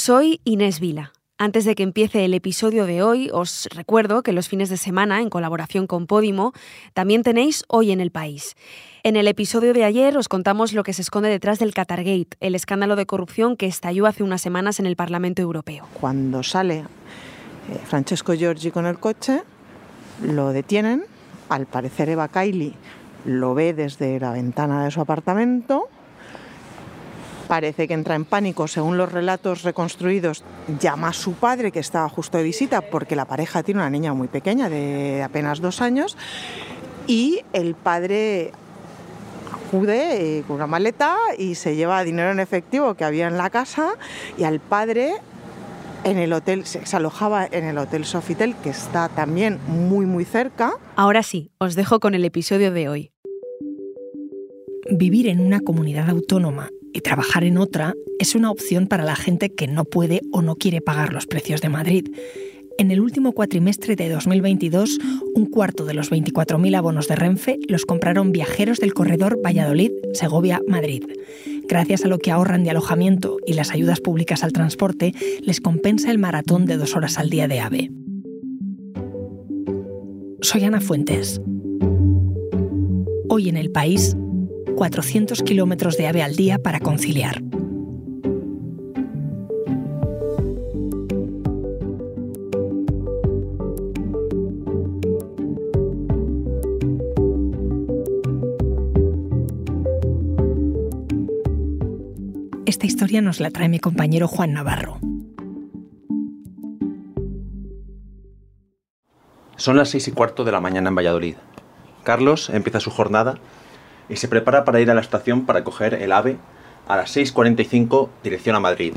Soy Inés Vila. Antes de que empiece el episodio de hoy, os recuerdo que los fines de semana, en colaboración con Podimo, también tenéis Hoy en el País. En el episodio de ayer os contamos lo que se esconde detrás del Qatargate, el escándalo de corrupción que estalló hace unas semanas en el Parlamento Europeo. Cuando sale eh, Francesco Giorgi con el coche, lo detienen. Al parecer Eva Kaili lo ve desde la ventana de su apartamento Parece que entra en pánico, según los relatos reconstruidos, llama a su padre que estaba justo de visita porque la pareja tiene una niña muy pequeña de apenas dos años y el padre acude eh, con una maleta y se lleva dinero en efectivo que había en la casa y al padre en el hotel, se alojaba en el Hotel Sofitel, que está también muy muy cerca. Ahora sí, os dejo con el episodio de hoy. Vivir en una comunidad autónoma y trabajar en otra es una opción para la gente que no puede o no quiere pagar los precios de Madrid. En el último cuatrimestre de 2022, un cuarto de los 24.000 abonos de Renfe los compraron viajeros del corredor Valladolid-Segovia-Madrid. Gracias a lo que ahorran de alojamiento y las ayudas públicas al transporte, les compensa el maratón de dos horas al día de AVE. Soy Ana Fuentes. Hoy en el país 400 kilómetros de ave al día para conciliar. Esta historia nos la trae mi compañero Juan Navarro. Son las seis y cuarto de la mañana en Valladolid. Carlos empieza su jornada y se prepara para ir a la estación para coger el AVE a las 6.45 dirección a Madrid.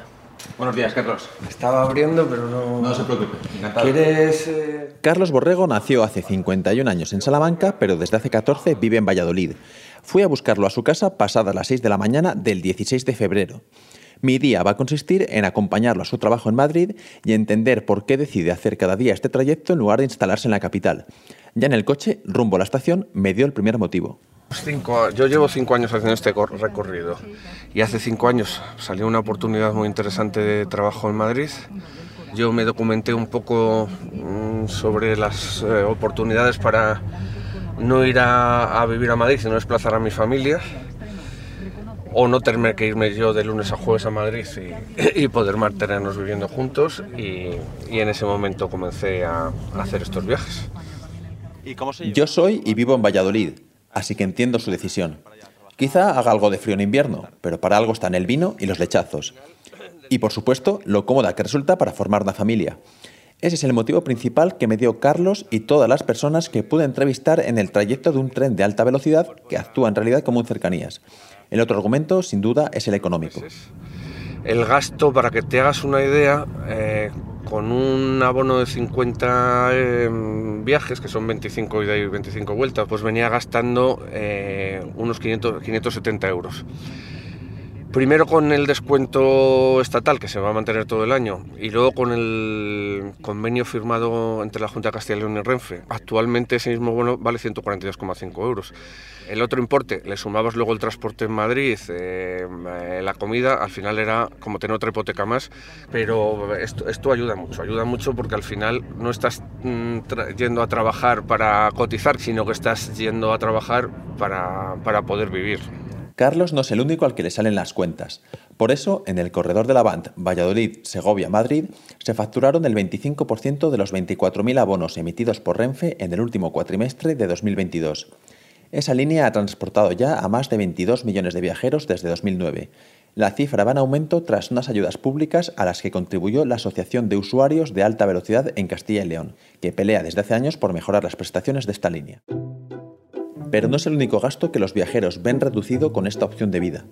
Buenos días, Carlos. Estaba abriendo, pero no... No se preocupe, ¿Quieres...? Eh? Carlos Borrego nació hace 51 años en Salamanca, pero desde hace 14 vive en Valladolid. Fui a buscarlo a su casa pasadas las 6 de la mañana del 16 de febrero. Mi día va a consistir en acompañarlo a su trabajo en Madrid y entender por qué decide hacer cada día este trayecto en lugar de instalarse en la capital. Ya en el coche, rumbo a la estación, me dio el primer motivo. Cinco, yo llevo cinco años haciendo este recorrido y hace cinco años salió una oportunidad muy interesante de trabajo en Madrid. Yo me documenté un poco mm, sobre las eh, oportunidades para no ir a, vivir a Madrid, sino desplazar a mi familia o no tener que irme yo de lunes a jueves a Madrid y, poder mantenernos viviendo juntos y, en ese momento comencé a, a hacer estos viajes. Yo soy y vivo en Valladolid así que entiendo su decisión. Quizá haga algo de frío en invierno, pero para algo están el vino y los lechazos. Y por supuesto, lo cómoda que resulta para formar una familia. Ese es el motivo principal que me dio Carlos y todas las personas que pude entrevistar en el trayecto de un tren de alta velocidad que actúa en realidad como un cercanías. El otro argumento, sin duda, es el económico. El gasto, para que te hagas una idea, eh, con un abono de 50 em, viajes, que son 25 ida y 25 vueltas, pues venía gastando eh, unos 500, 570 euros. Primero con el descuento estatal, que se va a mantener todo el año, y luego con el convenio firmado entre la Junta de Castilla y León y Renfe. Actualmente ese mismo bono vale 142,5 euros. El otro importe, le sumabas luego el transporte en Madrid, eh, la comida, al final era como tener otra hipoteca más, pero esto, esto ayuda mucho, ayuda mucho porque al final no estás mm, yendo a trabajar para cotizar, sino que estás yendo a trabajar para, para poder vivir. Carlos no es el único al que le salen las cuentas. Por eso, en el corredor de la Band Valladolid, Segovia, Madrid, se facturaron el 25% de los 24.000 abonos emitidos por Renfe en el último cuatrimestre de 2022. Esa línea ha transportado ya a más de 22 millones de viajeros desde 2009. La cifra va en aumento tras unas ayudas públicas a las que contribuyó la Asociación de Usuarios de Alta Velocidad en Castilla y León, que pelea desde hace años por mejorar las prestaciones de esta línea. Pero no es el único gasto que los viajeros ven reducido con esta opción de vida.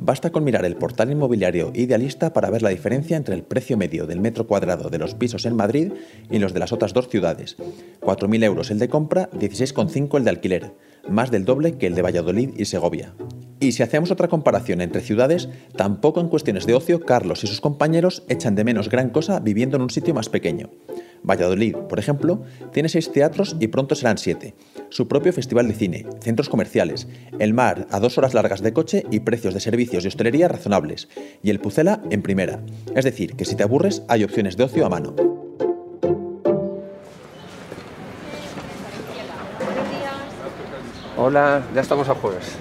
Basta con mirar el portal inmobiliario idealista para ver la diferencia entre el precio medio del metro cuadrado de los pisos en Madrid y los de las otras dos ciudades. 4.000 euros el de compra, 16,5 el de alquiler, más del doble que el de Valladolid y Segovia. Y si hacemos otra comparación entre ciudades, tampoco en cuestiones de ocio Carlos y sus compañeros echan de menos gran cosa viviendo en un sitio más pequeño. Valladolid, por ejemplo, tiene seis teatros y pronto serán siete. Su propio festival de cine, centros comerciales, el mar a dos horas largas de coche y precios de servicios y hostelería razonables, y el Pucela en primera. Es decir, que si te aburres hay opciones de ocio a mano. Hola, ya estamos a jueves.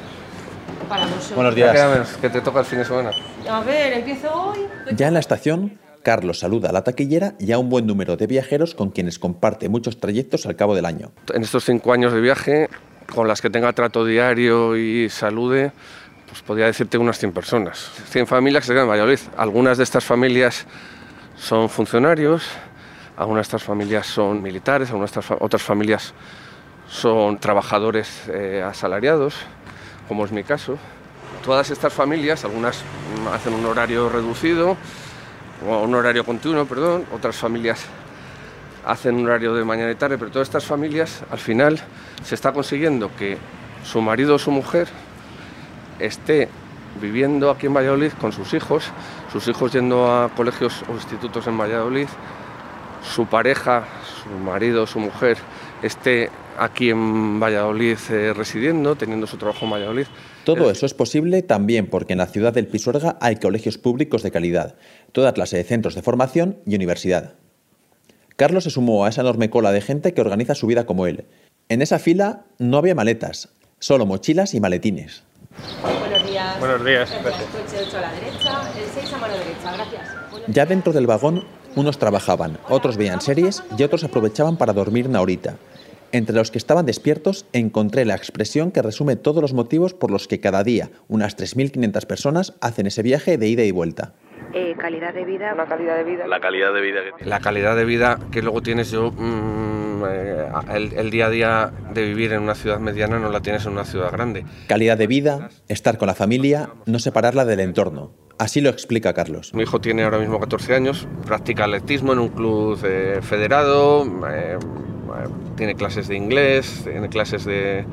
Buenos Ya días. queda menos, que te toca el fin de semana. A ver, empiezo hoy. Ya en la estación, Carlos saluda a la taquillera y a un buen número de viajeros con quienes comparte muchos trayectos al cabo del año. En estos cinco años de viaje, con las que tenga trato diario y salude, pues podría decirte unas 100 personas. 100 familias que se quedan en Valladolid. Algunas de estas familias son funcionarios, algunas de estas familias son militares, algunas de estas otras familias son trabajadores eh, asalariados, como es mi caso. Todas estas familias, algunas hacen un horario reducido, un horario continuo, perdón, otras familias hacen un horario de mañana y tarde, pero todas estas familias, al final, se está consiguiendo que su marido o su mujer esté viviendo aquí en Valladolid con sus hijos, sus hijos yendo a colegios o institutos en Valladolid, su pareja, su marido o su mujer esté aquí en Valladolid eh, residiendo, teniendo su trabajo en Valladolid. Todo eso es posible también porque en la ciudad del Pisuerga hay colegios públicos de calidad, toda clase de centros de formación y universidad. Carlos se sumó a esa enorme cola de gente que organiza su vida como él. En esa fila no había maletas, solo mochilas y maletines. Buenos días. Buenos días, El gracias. coche 8 a la derecha, el 6 a mano derecha, gracias. Buenos Ya dentro del vagón, unos trabajaban, otros veían series y otros aprovechaban para dormir una horita. Entre los que estaban despiertos encontré la expresión que resume todos los motivos por los que cada día unas 3.500 personas hacen ese viaje de ida y vuelta. calidad de vida. Una calidad de vida. La calidad de vida que. La calidad de vida que luego tienes yo, mm, eh, el, el día a día de vivir en una ciudad mediana no la tienes en una ciudad grande. Calidad de vida, estar con la familia, no separarla del entorno. Así lo explica Carlos. Mi hijo tiene ahora mismo 14 años, practica atletismo en un club eh, federado, eh, eh, tiene clases de inglés, tiene clases de...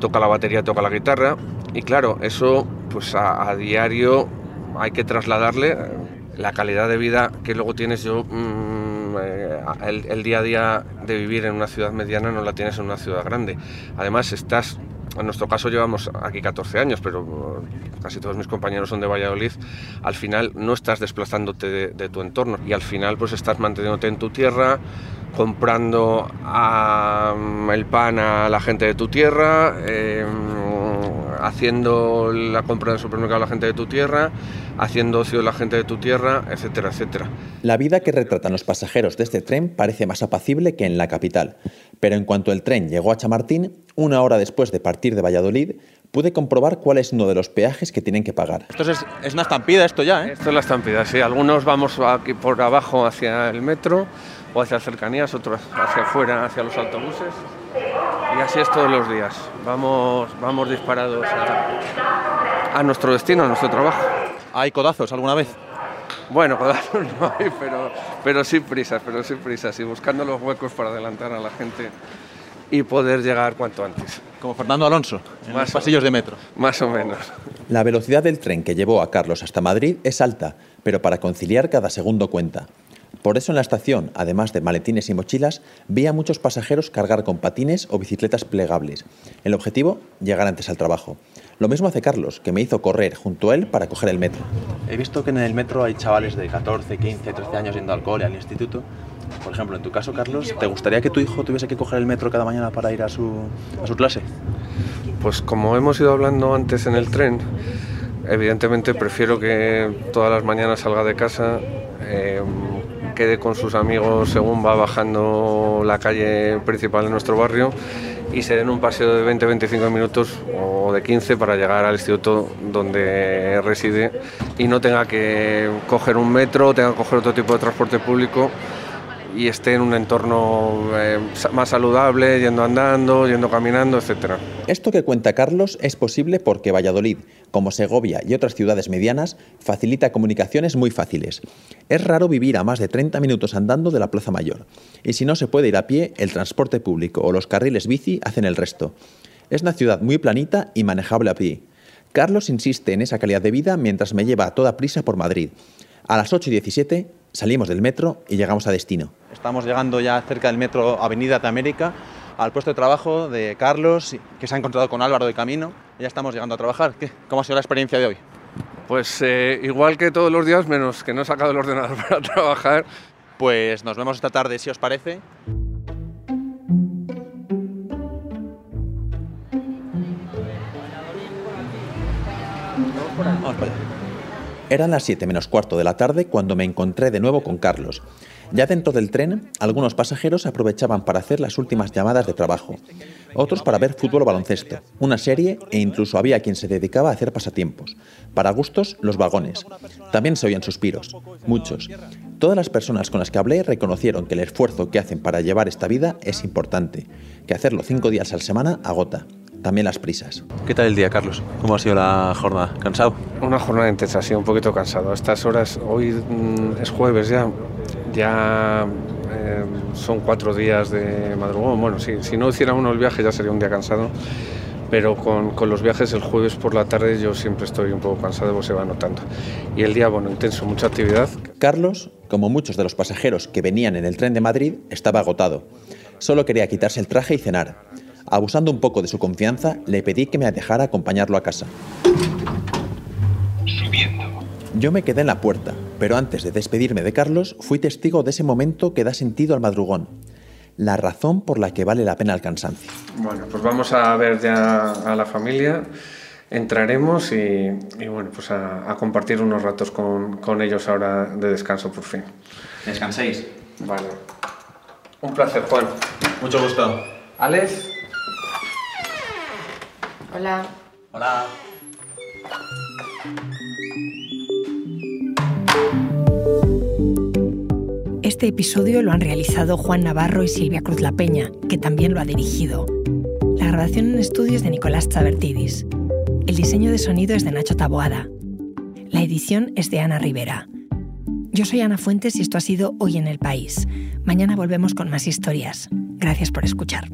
toca la batería, toca la guitarra y claro, eso pues a, diario hay que trasladarle eh, la calidad de vida que luego tienes yo, mm, eh, el, el día a día de vivir en una ciudad mediana no la tienes en una ciudad grande. Además estás en nuestro caso llevamos aquí 14 años, pero uh, casi todos mis compañeros son de Valladolid. Al final no estás desplazándote de, tu entorno y al final pues estás manteniéndote en tu tierra, comprando el pan a la gente de tu tierra, eh, haciendo la compra del supermercado a la gente de tu tierra, haciendo ocio a la gente de tu tierra, etcétera, etcétera. La vida que retratan los pasajeros de este tren parece más apacible que en la capital, pero en cuanto el tren llegó a Chamartín, una hora después de partir de Valladolid, pude comprobar cuál es uno de los peajes que tienen que pagar. Esto es, es una estampida esto ya, ¿eh? Esto es la estampida, sí. Algunos vamos aquí por abajo hacia el metro o hacia cercanías, otros hacia afuera, hacia los autobuses. Y así es todos los días. Vamos, vamos disparados a, a nuestro destino, a nuestro trabajo. ¿Hay codazos alguna vez? Bueno, codazos no hay, pero, pero sin prisas, pero sin prisas. Y buscando los huecos para adelantar a la gente y poder llegar cuanto antes. Como Fernando Alonso, en Más los o- pasillos de metro. Más o menos. La velocidad del tren que llevó a Carlos hasta Madrid es alta, pero para conciliar cada segundo cuenta. Por eso en la estación, además de maletines y mochilas, vi a muchos pasajeros cargar con patines o bicicletas plegables. El objetivo, llegar antes al trabajo. Lo mismo hace Carlos, que me hizo correr junto a él para coger el metro. He visto que en el metro hay chavales de 14, 15, 13 años yendo al cole, al instituto. Por ejemplo, en tu caso, Carlos, ¿te gustaría que tu hijo tuviese que coger el metro cada mañana para ir a su, a su clase? Pues como hemos ido hablando antes en el tren, evidentemente prefiero que todas las mañanas salga de casa, eh, quede con sus amigos según va bajando la calle principal de nuestro barrio y se den un paseo de 20-25 minutos o de 15 para llegar al instituto donde reside y no tenga que coger un metro, tenga que coger otro tipo de transporte público y esté en un entorno eh, más saludable, yendo andando, yendo caminando, etcétera. Esto que cuenta Carlos es posible porque Valladolid, como Segovia y otras ciudades medianas, facilita comunicaciones muy fáciles. Es raro vivir a más de 30 minutos andando de la Plaza Mayor. Y si no se puede ir a pie, el transporte público o los carriles bici hacen el resto. Es una ciudad muy planita y manejable a pie. Carlos insiste en esa calidad de vida mientras me lleva a toda prisa por Madrid. A las 8 y 17 salimos del metro y llegamos a destino. Estamos llegando ya cerca del metro Avenida de América, al puesto de trabajo de Carlos, que se ha encontrado con Álvaro de camino. Ya estamos llegando a trabajar. ¿Qué? ¿Cómo ha sido la experiencia de hoy? Pues eh, igual que todos los días, menos que no he sacado el ordenador para trabajar. Pues nos vemos esta tarde, si os parece. Vamos para allá. Eran las 7 menos cuarto de la tarde cuando me encontré de nuevo con Carlos. Ya dentro del tren, algunos pasajeros aprovechaban para hacer las últimas llamadas de trabajo, otros para ver fútbol o baloncesto, una serie e incluso había quien se dedicaba a hacer pasatiempos. Para gustos, los vagones. También se oían suspiros, muchos. Todas las personas con las que hablé reconocieron que el esfuerzo que hacen para llevar esta vida es importante, que hacerlo cinco días a la semana agota también las prisas. ¿Qué tal el día, Carlos? ¿Cómo ha sido la jornada? ¿Cansado? Una jornada intensa, sí, un poquito cansado. A estas horas, hoy mm, es jueves ya, ya eh, son cuatro días de madrugón. Bueno, sí, si no hiciera uno el viaje ya sería un día cansado, pero con, con, los viajes el jueves por la tarde yo siempre estoy un poco cansado, pues se va notando. Y el día, bueno, intenso, mucha actividad. Carlos, como muchos de los pasajeros que venían en el tren de Madrid, estaba agotado. Solo quería quitarse el traje y cenar. Abusando un poco de su confianza, le pedí que me dejara acompañarlo a casa. Subiendo. Yo me quedé en la puerta, pero antes de despedirme de Carlos, fui testigo de ese momento que da sentido al madrugón. La razón por la que vale la pena el cansancio. Bueno, pues vamos a ver ya a la familia. Entraremos y, y bueno, pues a, a, compartir unos ratos con, con ellos ahora de descanso por fin. ¿Descanséis? Vale. Un placer, Juan. Mucho gusto. Alex. Hola. Hola. Este episodio lo han realizado Juan Navarro y Silvia Cruz La Peña, que también lo ha dirigido. La grabación en estudio es de Nicolás Chabertidis. El diseño de sonido es de Nacho Taboada. La edición es de Ana Rivera. Yo soy Ana Fuentes y esto ha sido Hoy en el País. Mañana volvemos con más historias. Gracias por escuchar.